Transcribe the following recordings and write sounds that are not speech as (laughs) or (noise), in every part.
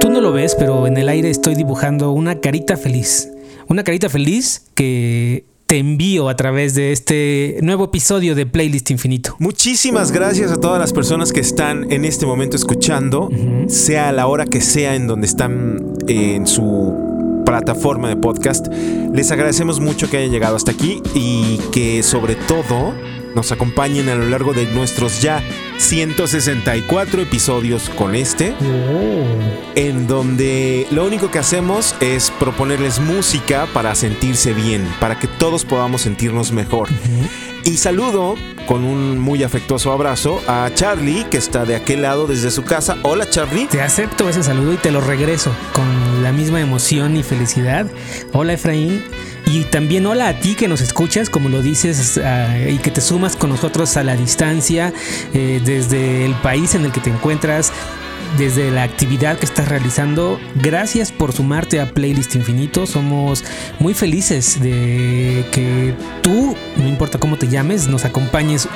Tú no lo ves, pero en el aire estoy dibujando una carita feliz. Una carita feliz que te envío a través de este nuevo episodio de Playlist Infinito. Muchísimas gracias a todas las personas que están en este momento escuchando, sea a la hora que sea en donde están eh, en su plataforma de podcast. Les agradecemos mucho que hayan llegado hasta aquí y que sobre todo nos acompañen a lo largo de nuestros ya 164 episodios con este, en donde lo único que hacemos es proponerles música para sentirse bien, para que todos podamos sentirnos mejor. Y saludo con un muy afectuoso abrazo a Charlie, que está de aquel lado desde su casa. Hola Charlie. Te acepto ese saludo y te lo regreso con la misma emoción y felicidad. Hola Efraín. Y también hola a ti que nos escuchas, como lo dices, uh, y que te sumas con nosotros a la distancia, eh, desde el país en el que te encuentras, desde la actividad que estás realizando. Gracias por sumarte a Playlist Infinito. Somos muy felices de que tú, no importa cómo te llames, nos acompañes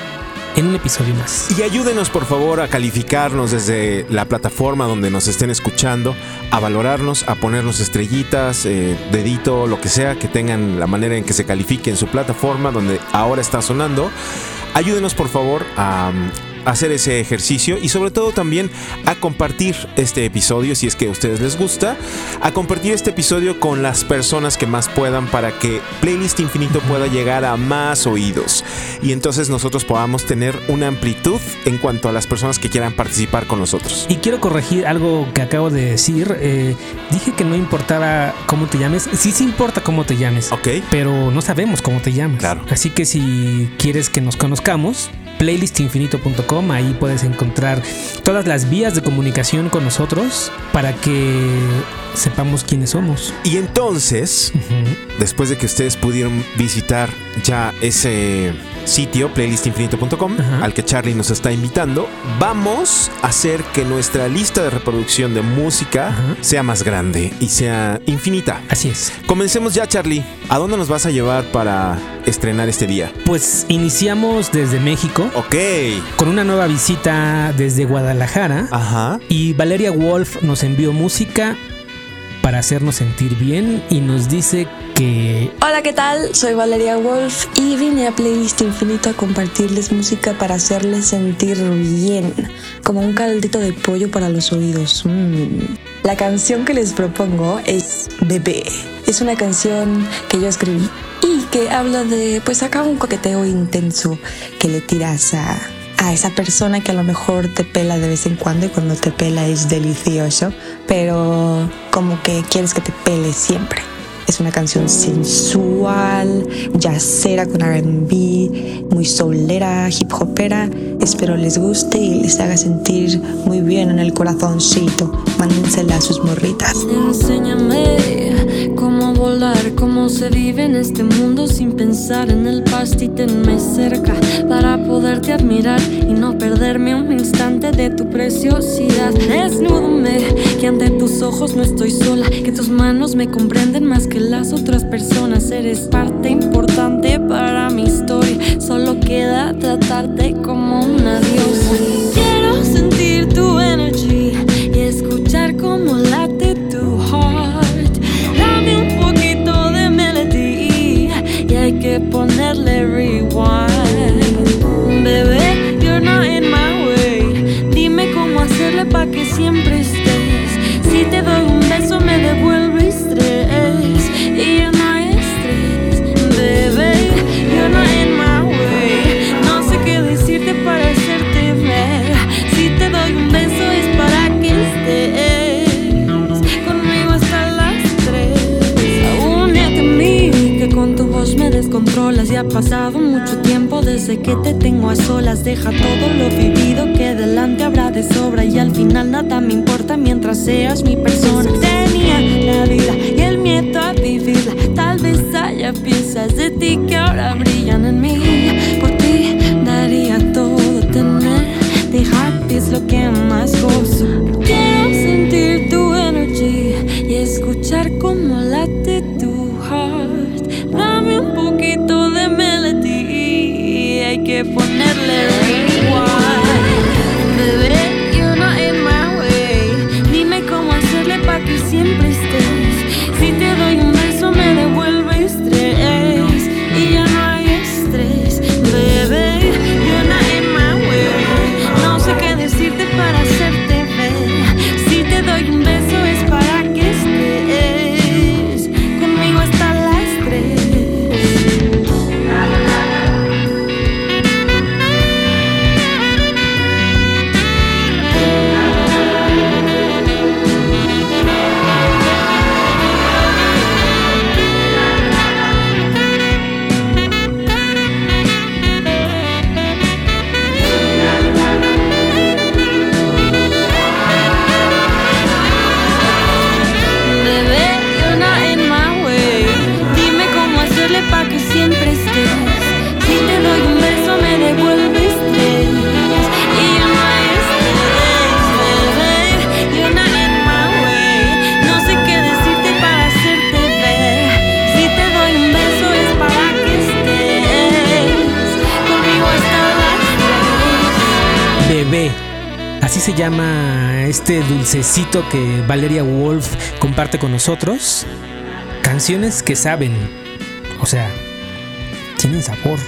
en un episodio más. Y ayúdenos por favor a calificarnos desde la plataforma donde nos estén escuchando, a valorarnos, a ponernos estrellitas, eh, dedito, lo que sea, que tengan la manera en que se califique en su plataforma donde ahora está sonando. Ayúdenos por favor a hacer ese ejercicio y sobre todo también a compartir este episodio si es que a ustedes les gusta, a compartir este episodio con las personas que más puedan para que Playlist Infinito pueda llegar a más oídos y entonces nosotros podamos tener una amplitud en cuanto a las personas que quieran participar con nosotros. Y quiero corregir algo que acabo de decir. Eh, dije que no importaba cómo te llames. Sí, sí importa cómo te llames. Ok. Pero no sabemos cómo te llamas. Claro. Así que si quieres que nos conozcamos, playlistinfinito.com. Ahí puedes encontrar todas las vías de comunicación con nosotros para que sepamos quiénes somos. Y entonces, uh -huh. después de que ustedes pudieron visitar ya ese sitio, playlistinfinito.com, al que Charlie nos está invitando, vamos a hacer que nuestra lista de reproducción de música sea más grande y sea infinita. Así es. Comencemos ya, Charlie. ¿A dónde nos vas a llevar para estrenar este día? Pues iniciamos desde México. Ok. Con una nueva visita desde Guadalajara. Ajá. Y Valeria Wolf nos envió música para hacernos sentir bien y nos dice que... Hola, ¿qué tal? Soy Valeria Wolf y vine a Playlist Infinito a compartirles música para hacerles sentir bien, como un caldito de pollo para los oídos. Mm. La canción que les propongo es Bebé. Es una canción que yo escribí y que habla de, pues acá un coqueteo intenso que le tiras a a esa persona que a lo mejor te pela de vez en cuando y cuando te pela es delicioso, pero como que quieres que te pele siempre. Es una canción sensual, jazzera con RB, muy soulera, hip hopera. Espero les guste y les haga sentir muy bien en el corazoncito. Mándensela a sus morritas. Enséñame cómo volar, cómo se vive en este mundo sin pensar en el past y tenme cerca para poderte admirar y no perderme un instante de tu preciosidad. Desnúdame, que ante tus ojos no estoy sola, que tus manos me comprenden más que las otras personas. Eres parte importante para mi historia. Solo queda tratarte como una diosa. Bebé. Así se llama este dulcecito que Valeria Wolf comparte con nosotros. Canciones que saben, o sea, tienen sabor.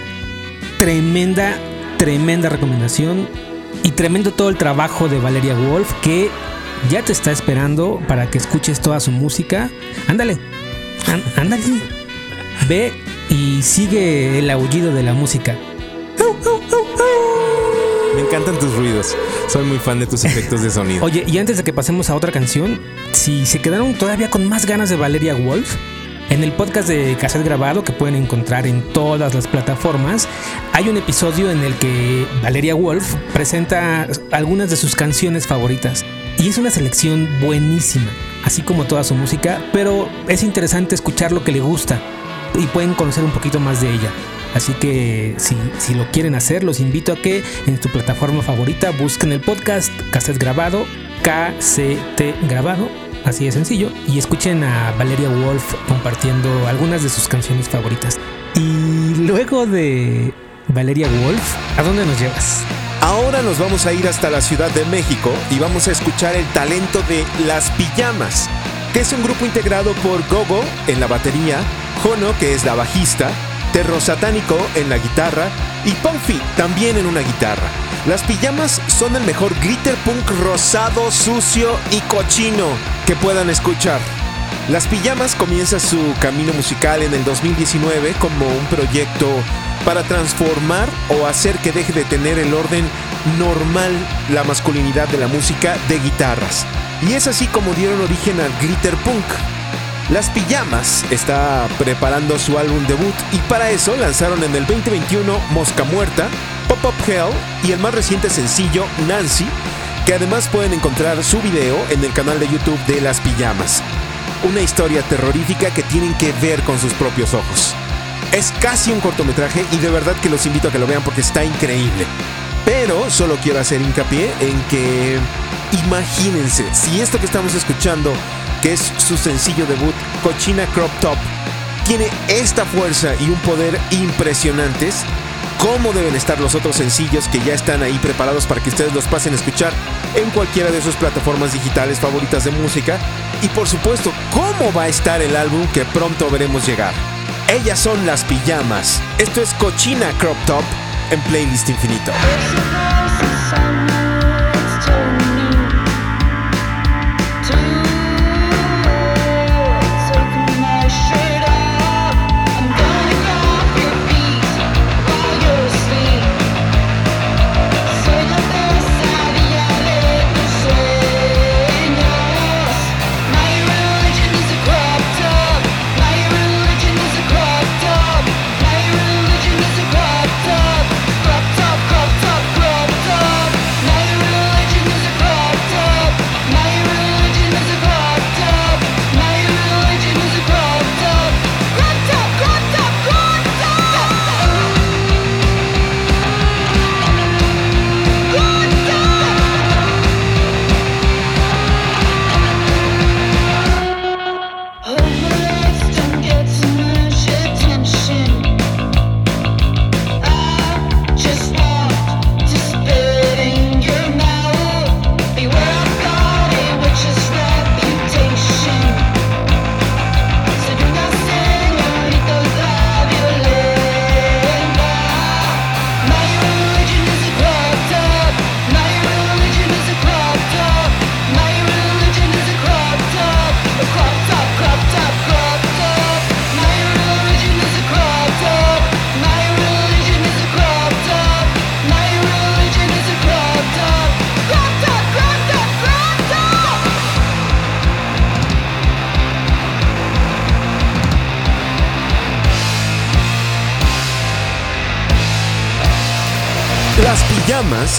Tremenda, tremenda recomendación y tremendo todo el trabajo de Valeria Wolf que ya te está esperando para que escuches toda su música. Ándale, án- ándale. Ve y sigue el aullido de la música. Me encantan tus ruidos. Soy muy fan de tus efectos de sonido. Oye, y antes de que pasemos a otra canción, si se quedaron todavía con más ganas de Valeria Wolf, en el podcast de Cassette Grabado, que pueden encontrar en todas las plataformas, hay un episodio en el que Valeria Wolf presenta algunas de sus canciones favoritas. Y es una selección buenísima, así como toda su música, pero es interesante escuchar lo que le gusta y pueden conocer un poquito más de ella. Así que si, si lo quieren hacer, los invito a que en tu plataforma favorita busquen el podcast Cassette Grabado, KCT Grabado, así de sencillo, y escuchen a Valeria Wolf compartiendo algunas de sus canciones favoritas. Y luego de Valeria Wolf, ¿a dónde nos llevas? Ahora nos vamos a ir hasta la Ciudad de México y vamos a escuchar el talento de Las Pijamas, que es un grupo integrado por Gogo en la batería, Jono, que es la bajista, Terro Satánico en la guitarra y Puffy también en una guitarra. Las pijamas son el mejor glitter punk rosado, sucio y cochino que puedan escuchar. Las Pijamas comienza su camino musical en el 2019 como un proyecto para transformar o hacer que deje de tener el orden normal la masculinidad de la música de guitarras. Y es así como dieron origen al glitter punk. Las Pijamas está preparando su álbum debut y para eso lanzaron en el 2021 Mosca Muerta, Pop Up Hell y el más reciente sencillo Nancy, que además pueden encontrar su video en el canal de YouTube de Las Pijamas. Una historia terrorífica que tienen que ver con sus propios ojos. Es casi un cortometraje y de verdad que los invito a que lo vean porque está increíble. Pero solo quiero hacer hincapié en que imagínense si esto que estamos escuchando, que es su sencillo debut, Cochina Crop Top, tiene esta fuerza y un poder impresionantes, ¿cómo deben estar los otros sencillos que ya están ahí preparados para que ustedes los pasen a escuchar en cualquiera de sus plataformas digitales favoritas de música? Y por supuesto, ¿cómo va a estar el álbum que pronto veremos llegar? Ellas son las pijamas. Esto es Cochina Crop Top en Playlist Infinito.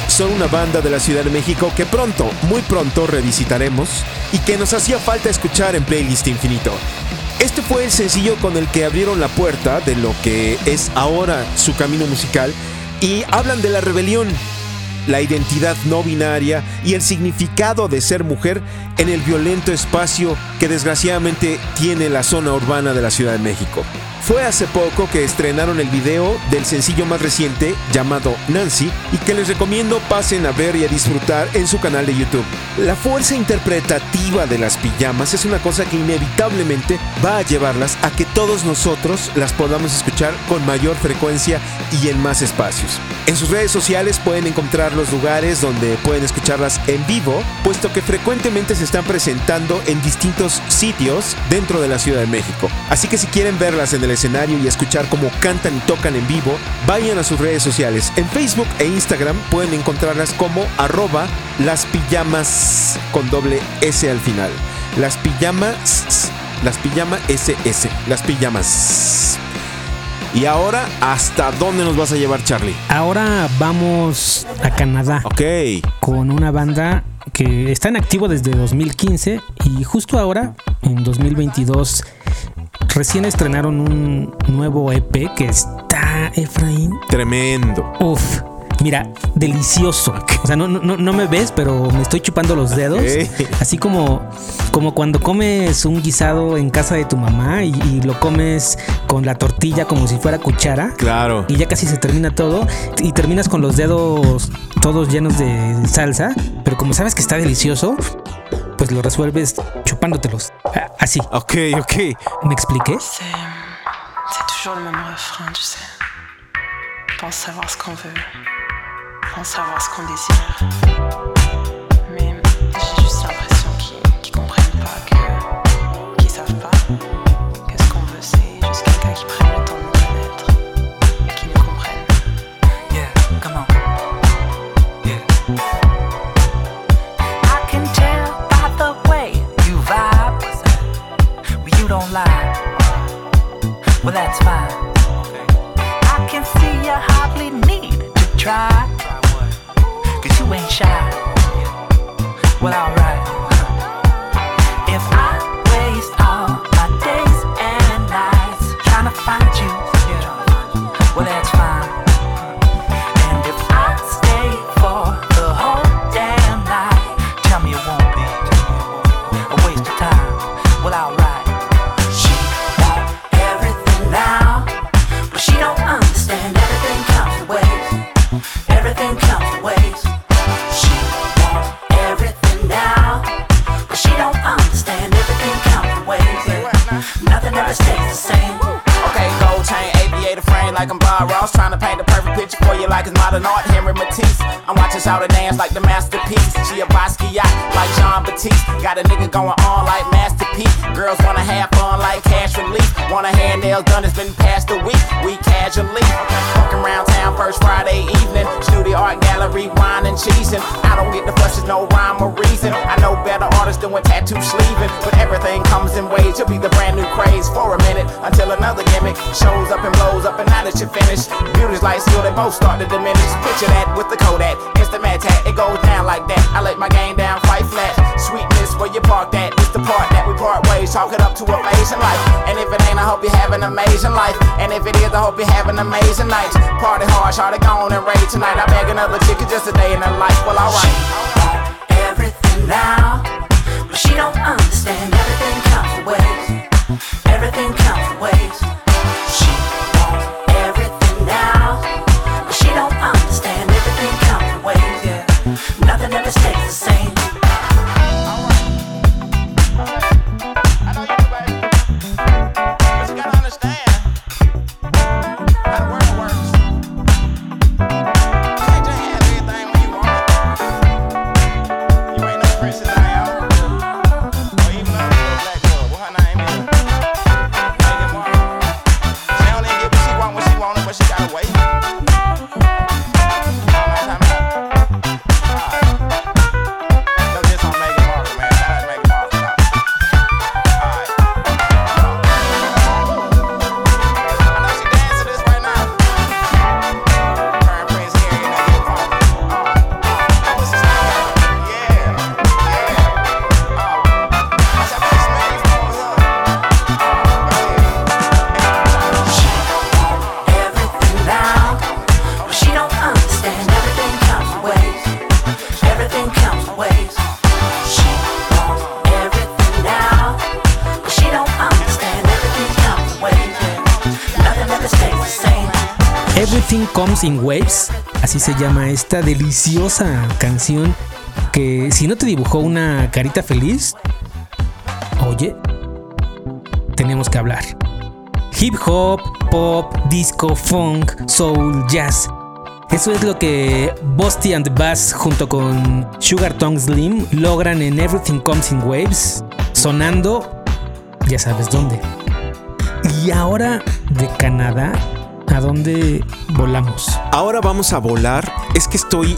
Son una banda de la Ciudad de México que pronto, muy pronto revisitaremos y que nos hacía falta escuchar en Playlist Infinito. Este fue el sencillo con el que abrieron la puerta de lo que es ahora su camino musical y hablan de la rebelión, la identidad no binaria y el significado de ser mujer en el violento espacio que desgraciadamente tiene la zona urbana de la Ciudad de México. Fue hace poco que estrenaron el video del sencillo más reciente llamado Nancy y que les recomiendo pasen a ver y a disfrutar en su canal de YouTube. La fuerza interpretativa de las pijamas es una cosa que inevitablemente va a llevarlas a que todos nosotros las podamos escuchar con mayor frecuencia y en más espacios. En sus redes sociales pueden encontrar los lugares donde pueden escucharlas en vivo, puesto que frecuentemente se están presentando en distintos sitios dentro de la Ciudad de México. Así que si quieren verlas en el escenario y escuchar cómo cantan y tocan en vivo, vayan a sus redes sociales. En Facebook e Instagram pueden encontrarlas como arroba las pijamas con doble S al final. Las pijamas, las pijamas SS, las pijamas. Y ahora, ¿hasta dónde nos vas a llevar, Charlie? Ahora vamos a Canadá. Ok. Con una banda que está en activo desde 2015 y justo ahora, en 2022, recién estrenaron un nuevo EP que está, Efraín. Tremendo. Uf. Mira, delicioso. (laughs) O sea, no, no, no me ves, pero me estoy chupando los dedos. Así como, como cuando comes un guisado en casa de tu mamá y, y lo comes con la tortilla como si fuera cuchara. Claro. Y ya casi se termina todo. Y terminas con los dedos todos llenos de salsa. Pero como sabes que está delicioso, pues lo resuelves chupándotelos. Ah, Así. Ok, ok. ¿Me expliqué? C'est. C'est toujours le même refrain, tu sais. Pense savoir ce qu'on veut. Savoir ce qu'on désire. I'm dance like the masterpiece. She a Basquiat like Jean Baptiste. Got a nigga going on like masterpiece. Girls wanna have fun like cash relief. Wanna hand nails done, it's been past a week. We casually walking around town first Friday evening. Studio art gallery, wine and cheesing. I don't get the fuss, there's no rhyme or reason. I know better artists doing tattoo sleeving. But everything comes in waves. You'll be the brand new craze for a minute until another gimmick shows up and blows up. And now that you're finished, beauty's like skill, they both start to diminish. Picture that with the Kodak, instant mad tat, it goes down like that. I let my game down, fight flat. Sweetness, where you park that? It's the part that we part ways, chalk it up to amazing life. And if it ain't, I hope you have an amazing life. And if it is, I hope you have an amazing night. Party hard, try to go and rage tonight. I beg another chick, it's just a day in the life. Well, alright. want everything now, but she don't understand everything Música se llama esta deliciosa canción que si no te dibujó una carita feliz, oye, tenemos que hablar. Hip hop, pop, disco, funk, soul, jazz. Eso es lo que Busty and the Bass junto con Sugar Tongue Slim logran en Everything Comes in Waves, sonando ya sabes dónde. Y ahora de Canadá, ¿a dónde volamos? Ahora vamos a volar. Es que estoy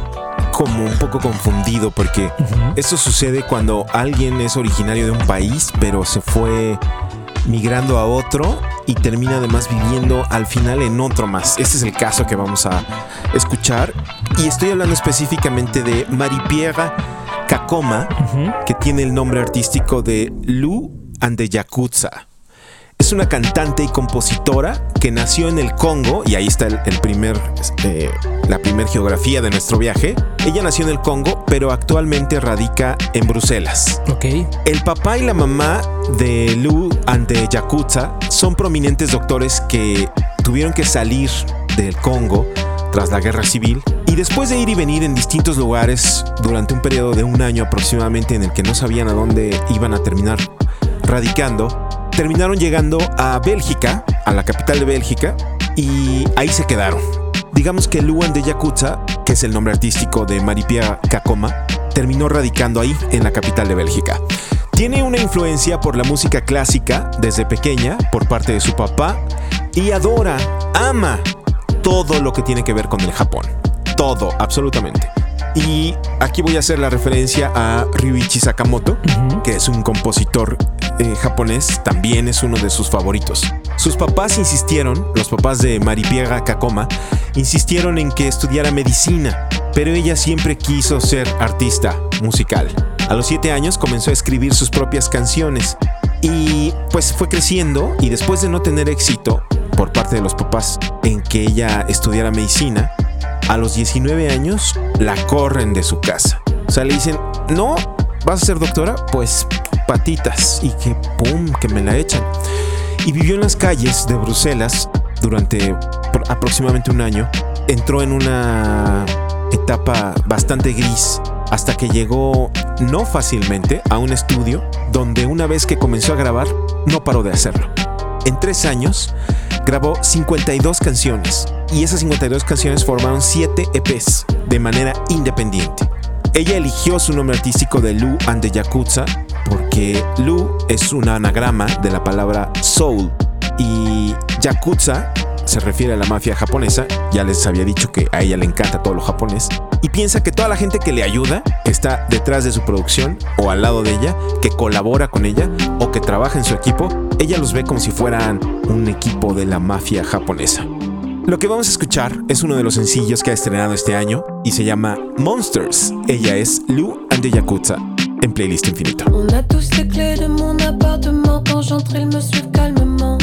como un poco confundido porque eso sucede cuando alguien es originario de un país, pero se fue migrando a otro y termina además viviendo al final en otro más. Este es el caso que vamos a escuchar y estoy hablando específicamente de Maripierre Kakoma, que tiene el nombre artístico de Lu and Yakuza. Es una cantante y compositora que nació en el Congo, y ahí está el, primer, eh, la primera geografía de nuestro viaje. Ella nació en el Congo, pero actualmente radica en Bruselas. Ok. El papá y la mamá de Lu ante Yakuza son prominentes doctores que tuvieron que salir del Congo tras la guerra civil y después de ir y venir en distintos lugares durante un periodo de un año aproximadamente en el que no sabían a dónde iban a terminar radicando, terminaron llegando a Bélgica, a la capital de Bélgica, y ahí se quedaron. Digamos que Luan de Yakuza, que es el nombre artístico de Maripia Kakoma, terminó radicando ahí, en la capital de Bélgica. Tiene una influencia por la música clásica desde pequeña, por parte de su papá, y adora, ama todo lo que tiene que ver con el Japón. Todo, absolutamente. Y aquí voy a hacer la referencia a Ryuichi Sakamoto, que es un compositor eh, japonés, también es uno de sus favoritos. Sus papás insistieron, los papás de Maripiega Kakoma, insistieron en que estudiara medicina, pero ella siempre quiso ser artista musical. A los 7 años comenzó a escribir sus propias canciones y pues fue creciendo y después de no tener éxito por parte de los papás en que ella estudiara medicina, a los 19 años la corren de su casa. O sea, le dicen, no, vas a ser doctora, pues patitas y que pum, que me la echan. Y vivió en las calles de Bruselas durante aproximadamente un año. Entró en una etapa bastante gris hasta que llegó no fácilmente a un estudio donde una vez que comenzó a grabar no paró de hacerlo. En tres años grabó 52 canciones y esas 52 canciones formaron 7 EPs de manera independiente. Ella eligió su nombre artístico de Lu and the Yakuza porque Lu es un anagrama de la palabra soul y Yakuza se refiere a la mafia japonesa, ya les había dicho que a ella le encanta todo lo japonés, y piensa que toda la gente que le ayuda, que está detrás de su producción o al lado de ella, que colabora con ella o que trabaja en su equipo, ella los ve como si fueran un equipo de la mafia japonesa. Lo que vamos a escuchar es uno de los sencillos que ha estrenado este año y se llama Monsters. Ella es Lu and the Yakuza Playlist. On a tous les clés de mon appartement. Quand j'entre, ils me suivent calmement.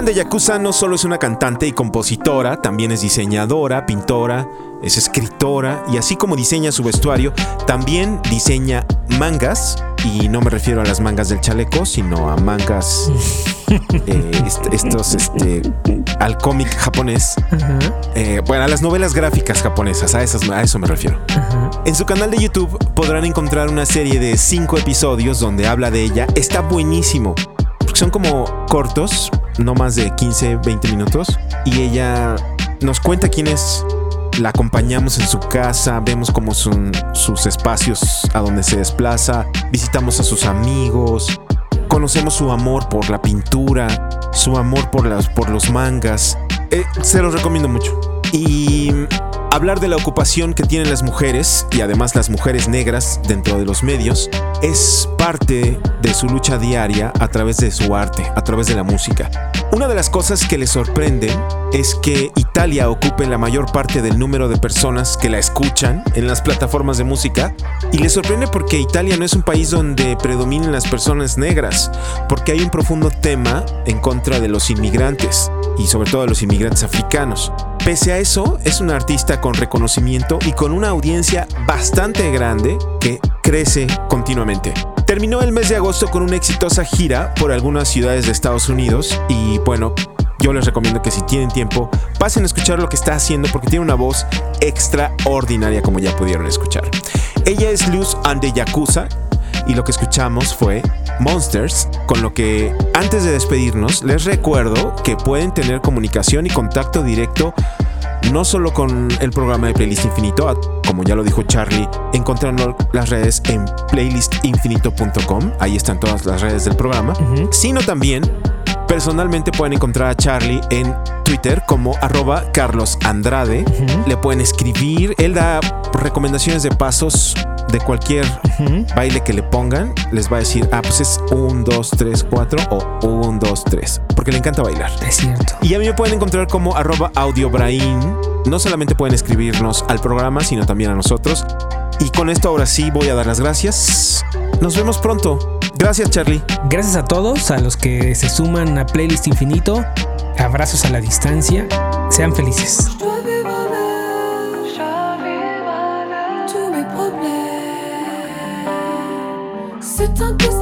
De Yakuza no solo es una cantante y compositora, también es diseñadora, pintora, es escritora y así como diseña su vestuario, también diseña mangas y no me refiero a las mangas del chaleco, sino a mangas (laughs) eh, est- estos este al cómic japonés. Eh, bueno, a las novelas gráficas japonesas, a, esas, a eso me refiero. En su canal de YouTube podrán encontrar una serie de 5 episodios donde habla de ella. Está buenísimo. Son como cortos, no más de 15, 20 minutos. Y ella nos cuenta quién es. La acompañamos en su casa, vemos como son sus espacios a donde se desplaza, visitamos a sus amigos, conocemos su amor por la pintura, su amor por, las, por los mangas. Eh, se los recomiendo mucho. Y hablar de la ocupación que tienen las mujeres, y además las mujeres negras dentro de los medios, es parte de su lucha diaria a través de su arte, a través de la música. Una de las cosas que le sorprende es que Italia ocupe la mayor parte del número de personas que la escuchan en las plataformas de música. Y le sorprende porque Italia no es un país donde predominen las personas negras, porque hay un profundo tema en contra de los inmigrantes y sobre todo de los inmigrantes africanos. Pese a eso, es una artista con reconocimiento y con una audiencia bastante grande que crece continuamente. Terminó el mes de agosto con una exitosa gira por algunas ciudades de Estados Unidos y bueno, yo les recomiendo que si tienen tiempo pasen a escuchar lo que está haciendo porque tiene una voz extraordinaria como ya pudieron escuchar. Ella es Luz Ande Yakuza y lo que escuchamos fue Monsters, con lo que antes de despedirnos les recuerdo que pueden tener comunicación y contacto directo no solo con el programa de Playlist Infinito, como ya lo dijo Charlie, encontrando las redes en playlistinfinito.com, ahí están todas las redes del programa, sino también personalmente pueden encontrar a Charlie en Twitter como arroba Carlos Andrade, le pueden escribir, él da recomendaciones de pasos de cualquier baile que le pongan, les va a decir, ah, pues es un, dos, tres, cuatro o un, dos, tres, porque le encanta bailar. Es cierto. Y a mí me pueden encontrar como arroba audiobrain. No solamente pueden escribirnos al programa, sino también a nosotros. Y con esto ahora sí voy a dar las gracias. Nos vemos pronto. Gracias, Charlie. Gracias a todos, a los que se suman a Playlist Infinito. Abrazos a la distancia. Sean felices. C'est un